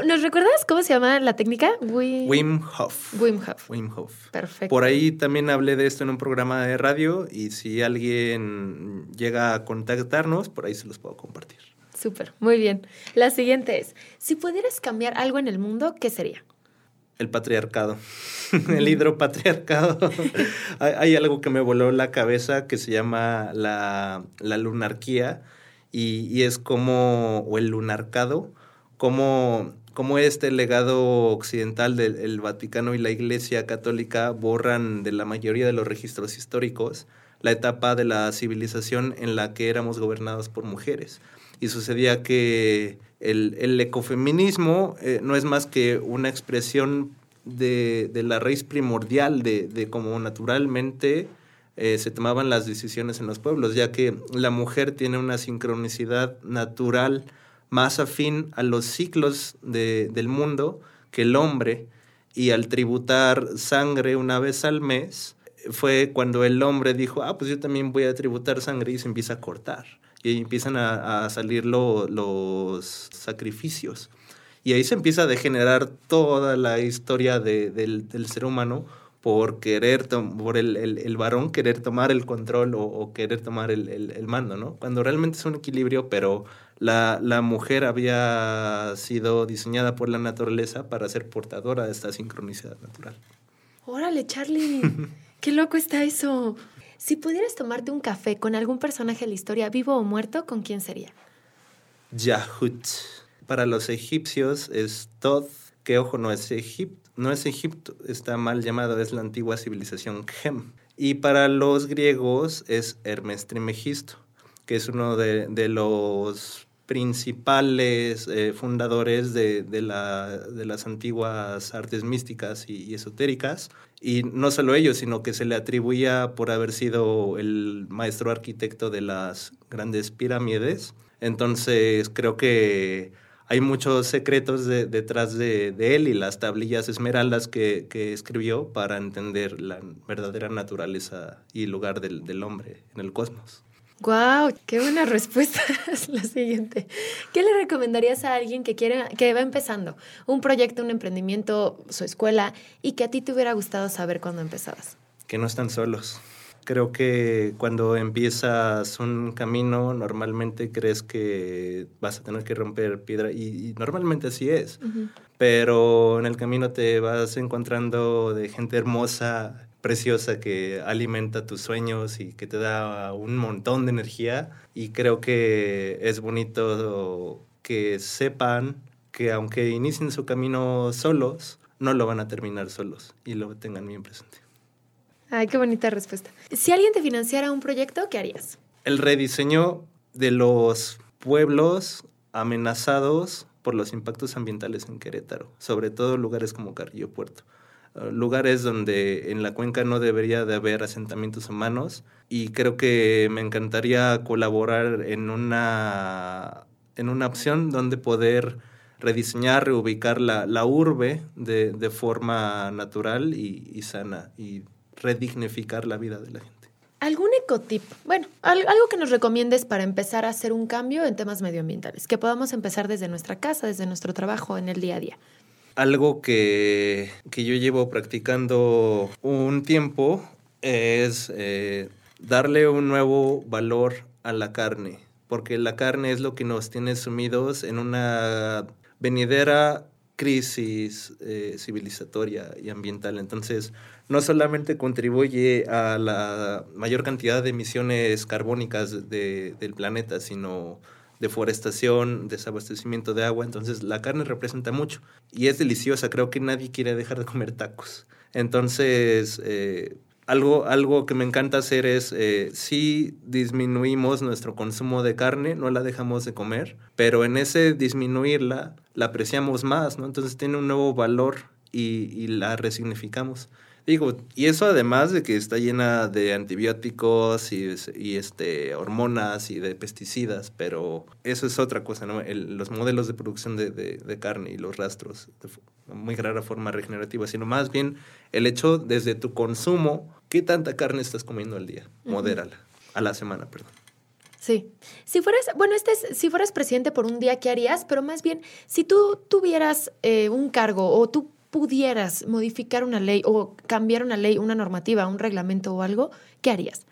Speaker 1: ¿Nos recuerdas cómo se llama la técnica?
Speaker 2: Wim Hof.
Speaker 1: Wim Hof.
Speaker 2: Wim Hof.
Speaker 1: Perfecto.
Speaker 2: Por ahí también hablé de esto en un programa de radio y si alguien llega a contactarnos, por ahí se los puedo compartir.
Speaker 1: Súper, muy bien. La siguiente es, si pudieras cambiar algo en el mundo, ¿qué sería?
Speaker 2: El patriarcado, el hidropatriarcado. hay, hay, algo que me voló la cabeza que se llama la, la lunarquía y, es como, o el lunarcado, como, como este legado occidental del Vaticano y la Iglesia Católica borran de la mayoría de los registros históricos la etapa de la civilización en la que éramos gobernados por mujeres. Y sucedía que el, ecofeminismo eh, no es más que una expresión de, de la raíz primordial de, de cómo naturalmente eh, se tomaban las decisiones en los pueblos, ya que la mujer tiene una sincronicidad natural más afín a los ciclos del mundo que el hombre, y al tributar sangre una vez al mes, fue cuando el hombre dijo, ah, pues yo también voy a tributar sangre y se empieza a cortar. Y empiezan a, salir los sacrificios. Y ahí se empieza a degenerar toda la historia del, del, ser humano por querer, por el, el, varón querer tomar el control o, querer tomar el, el, mando, ¿no? Cuando realmente es un equilibrio, pero la, la, mujer había sido diseñada por la naturaleza para ser portadora de esta sincronicidad natural.
Speaker 1: Órale, Charlie, qué loco está eso. Si pudieras tomarte un café con algún personaje de la historia, vivo o muerto, ¿con quién sería?
Speaker 2: Yahut. Para los egipcios es Thoth, que ojo, no es Egipto no es Egipto, está mal llamado, es la antigua civilización Gem. Y para los griegos es Hermes Trimegisto, que es uno de, los principales eh, fundadores de, las antiguas artes místicas y, esotéricas. Y no solo ellos, sino que se le atribuía por haber sido el maestro arquitecto de las grandes pirámides. Entonces creo que hay muchos secretos detrás de, él y las tablillas esmeraldas que, escribió para entender la verdadera naturaleza y lugar del, hombre en el cosmos.
Speaker 1: ¡Guau! ¡Qué buena respuesta! es la siguiente. ¿Qué le recomendarías a alguien que, quiere, que va empezando un proyecto, un emprendimiento, su escuela, y que a ti te hubiera gustado saber cuando empezabas?
Speaker 2: Que no están solos Creo que cuando empiezas un camino, normalmente crees que vas a tener que romper piedra y, normalmente así es. Pero en el camino te vas encontrando de gente hermosa, preciosa, que alimenta tus sueños y que te da un montón de energía. Y creo que es bonito que sepan que aunque inicien su camino solos, no lo van a terminar solos y lo tengan bien presente.
Speaker 1: Ay, qué bonita respuesta. Si alguien te financiara un proyecto, ¿qué harías?
Speaker 2: El rediseño de los pueblos amenazados por los impactos ambientales en Querétaro, sobre todo lugares como Carrillo Puerto. Uh, lugares donde en la cuenca no debería de haber asentamientos humanos y creo que me encantaría colaborar en una, en una opción donde poder rediseñar, reubicar la, la urbe de, de forma natural y, y sana y redignificar la vida de la gente.
Speaker 1: ¿Algún ecotip? Bueno, algo que nos recomiendes para empezar a hacer un cambio en temas medioambientales, que podamos empezar desde nuestra casa, desde nuestro trabajo, en el día a día.
Speaker 2: Algo que, yo llevo practicando un tiempo es eh, darle un nuevo valor a la carne, porque la carne es lo que nos tiene sumidos en una venidera crisis eh, civilizatoria y ambiental. Entonces, no solamente contribuye a la mayor cantidad de emisiones carbónicas del planeta, sino deforestación, desabastecimiento de agua. Entonces, la carne representa mucho y es deliciosa. Creo que nadie quiere dejar de comer tacos. Entonces, eh, algo, algo que me encanta hacer es, eh, si disminuimos nuestro consumo de carne, no la dejamos de comer, pero en ese disminuirla, la apreciamos más, ¿no? Entonces tiene un nuevo valor y la resignificamos. Digo, y eso además de que está llena de antibióticos y, y, este, hormonas y de pesticidas, pero eso es otra cosa, ¿no? los modelos de producción de, de, carne y los rastros, de muy rara forma regenerativa, sino más bien el hecho desde tu consumo, ¿qué tanta carne estás comiendo al día? Modérala, a la semana, perdón.
Speaker 1: Sí. Si fueras, bueno, este es, si fueras presidente por un día, ¿qué harías? Pero más bien, si tú tuvieras eh, un cargo o tú pudieras modificar una ley o cambiar una ley, una normativa, un reglamento o algo, ¿qué harías?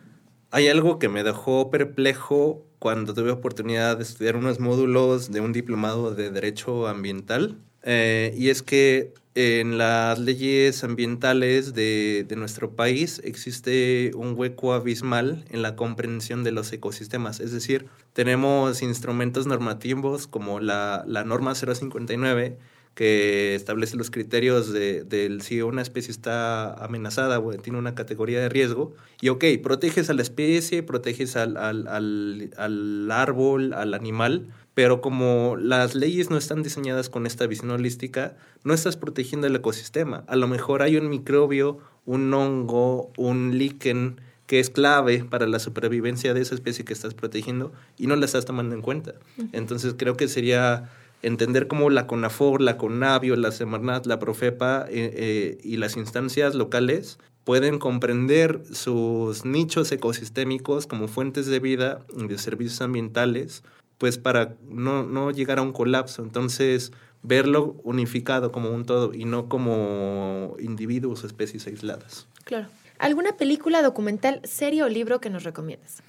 Speaker 2: Hay algo que me dejó perplejo cuando tuve oportunidad de estudiar unos módulos de un diplomado de Derecho Ambiental. Eh, y es que en las leyes ambientales de, de, nuestro país existe un hueco abismal en la comprensión de los ecosistemas. Es decir, tenemos instrumentos normativos como la, la norma 059 que establece los criterios de, si una especie está amenazada o tiene una categoría de riesgo. Y ok, proteges a la especie, proteges al, al, al, al árbol, al animal, pero como las leyes no están diseñadas con esta visión holística, no estás protegiendo el ecosistema. A lo mejor hay un microbio, un hongo, un líquen que es clave para la supervivencia de esa especie que estás protegiendo y no la estás tomando en cuenta. Entonces creo que sería entender cómo la CONAFOR, la CONAVIO, la Semarnat, la Profepa eh, eh, y las instancias locales pueden comprender sus nichos ecosistémicos como fuentes de vida y de servicios ambientales, pues para no, no llegar a un colapso. Entonces, verlo unificado como un todo y no como individuos o especies aisladas.
Speaker 1: Claro. ¿Alguna película, documental, serie o libro que nos recomiendas?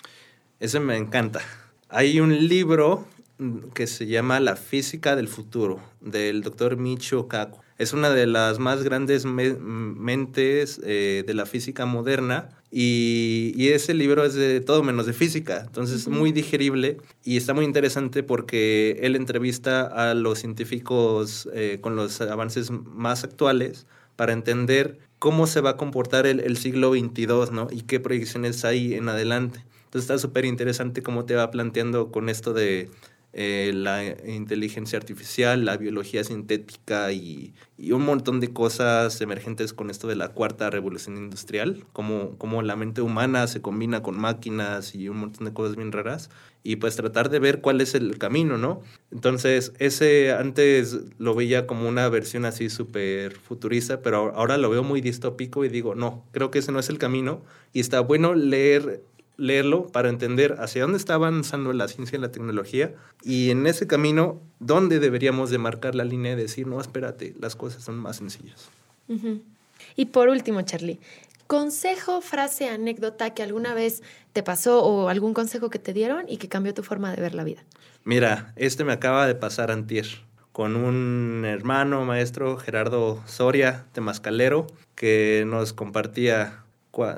Speaker 2: Ese me encanta. Hay un libro que se llama La física del futuro, del doctor Michio Kaku. Es una de las más grandes mentes eh, de la física moderna y, ese libro es de todo menos de física, entonces es muy digerible y está muy interesante porque él entrevista a los científicos eh, con los avances más actuales para entender cómo se va a comportar el, el siglo XXII ¿no? y qué proyecciones hay en adelante. Entonces está súper interesante cómo te va planteando con esto de eh, la inteligencia artificial, la biología sintética y, un montón de cosas emergentes con esto de la cuarta revolución industrial, como, como la mente humana se combina con máquinas y un montón de cosas bien raras, y pues tratar de ver cuál es el camino, ¿no? Entonces, ese antes lo veía como una versión así súper futurista, pero ahora lo veo muy distópico y digo, no, creo que ese no es el camino, y está bueno leer leerlo para entender hacia dónde está avanzando la ciencia y la tecnología y en ese camino, dónde deberíamos de marcar la línea y decir, no, espérate, las cosas son más sencillas.
Speaker 1: Y por último, Charlie, consejo, frase, anécdota que alguna vez te pasó o algún consejo que te dieron y que cambió tu forma de ver la vida.
Speaker 2: Mira, este me acaba de pasar antier con un hermano maestro, Gerardo Soria, temascalero, que nos compartía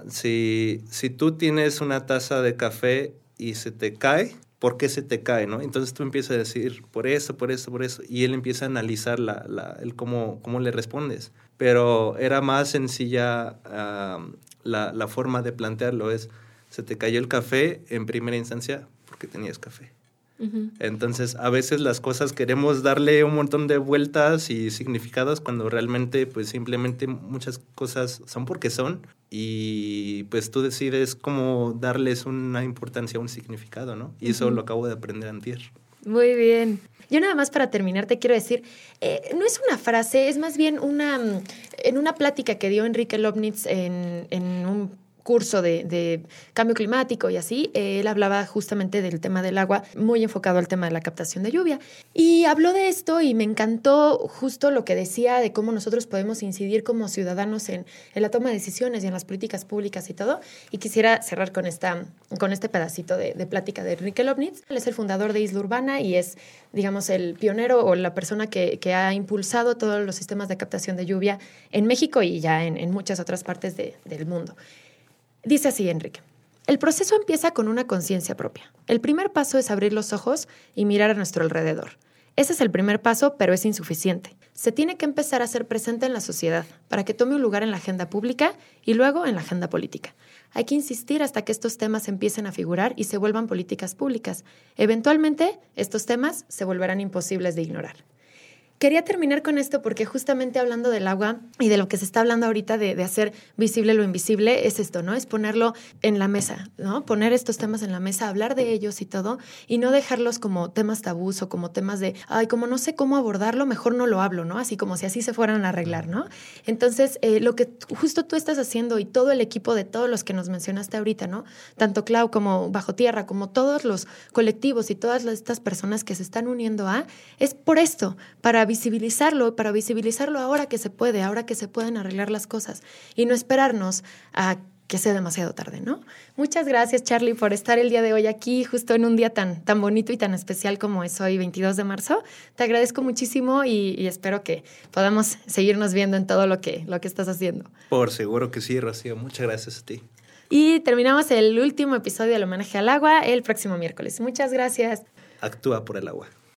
Speaker 2: si, si tú tienes una taza de café y se te cae, ¿por qué se te cae? ¿no? Entonces tú empiezas a decir, por eso, por eso, por eso. Y él empieza a analizar la, la, el cómo, cómo le respondes. Pero era más sencilla la, la forma de plantearlo. Es, se te cayó el café en primera instancia porque tenías café. Entonces, a veces las cosas queremos darle un montón de vueltas y significados cuando realmente, pues simplemente muchas cosas son porque son y pues tú decides cómo darles una importancia, un significado, ¿no? Y eso lo acabo de aprender antier.
Speaker 1: Muy bien. Yo nada más para terminar te quiero decir, eh, no es una frase, es más bien una, en una plática que dio Enrique Lobnitz en, en un curso de, cambio climático y así, él hablaba justamente del tema del agua, muy enfocado al tema de la captación de lluvia. Y habló de esto y me encantó justo lo que decía de cómo nosotros podemos incidir como ciudadanos en, en la toma de decisiones y en las políticas públicas y todo. Y quisiera cerrar con, esta, con este pedacito de, de plática de Enrique Lobnitz. Él es el fundador de Isla Urbana y es, digamos, el pionero o la persona que, que ha impulsado todos los sistemas de captación de lluvia en México y ya en, en muchas otras partes de, del mundo. Dice así Enrique. El proceso empieza con una conciencia propia. El primer paso es abrir los ojos y mirar a nuestro alrededor. Ese es el primer paso, pero es insuficiente. Se tiene que empezar a ser presente en la sociedad para que tome un lugar en la agenda pública y luego en la agenda política. Hay que insistir hasta que estos temas empiecen a figurar y se vuelvan políticas públicas. Eventualmente, estos temas se volverán imposibles de ignorar. Quería terminar con esto porque justamente hablando del agua y de lo que se está hablando ahorita de, hacer visible lo invisible, es esto, ¿no? Es ponerlo en la mesa, ¿no? Poner estos temas en la mesa, hablar de ellos y todo, y no dejarlos como temas tabús o como temas de, ay, como no sé cómo abordarlo, mejor no lo hablo, ¿no? Así como si así se fueran a arreglar, ¿no? Entonces, eh, lo que justo tú estás haciendo y todo el equipo de todos los que nos mencionaste ahorita, ¿no? Tanto Clau como Bajo Tierra, como todos los colectivos y todas estas personas que se están uniendo a, es por esto, para visibilizarlo, para visibilizarlo ahora que se puede, ahora que se pueden arreglar las cosas y no esperarnos a que sea demasiado tarde, ¿no? Muchas gracias, Charlie, por estar el día de hoy aquí, justo en un día tan, tan bonito y tan especial como es hoy, 22 de marzo. Te agradezco muchísimo y, espero que podamos seguirnos viendo en todo lo que, lo que estás haciendo.
Speaker 2: Por seguro que sí, Rocío. Muchas gracias a ti.
Speaker 1: Y terminamos el último episodio del homenaje al agua el próximo miércoles. Muchas gracias.
Speaker 2: Actúa por el agua.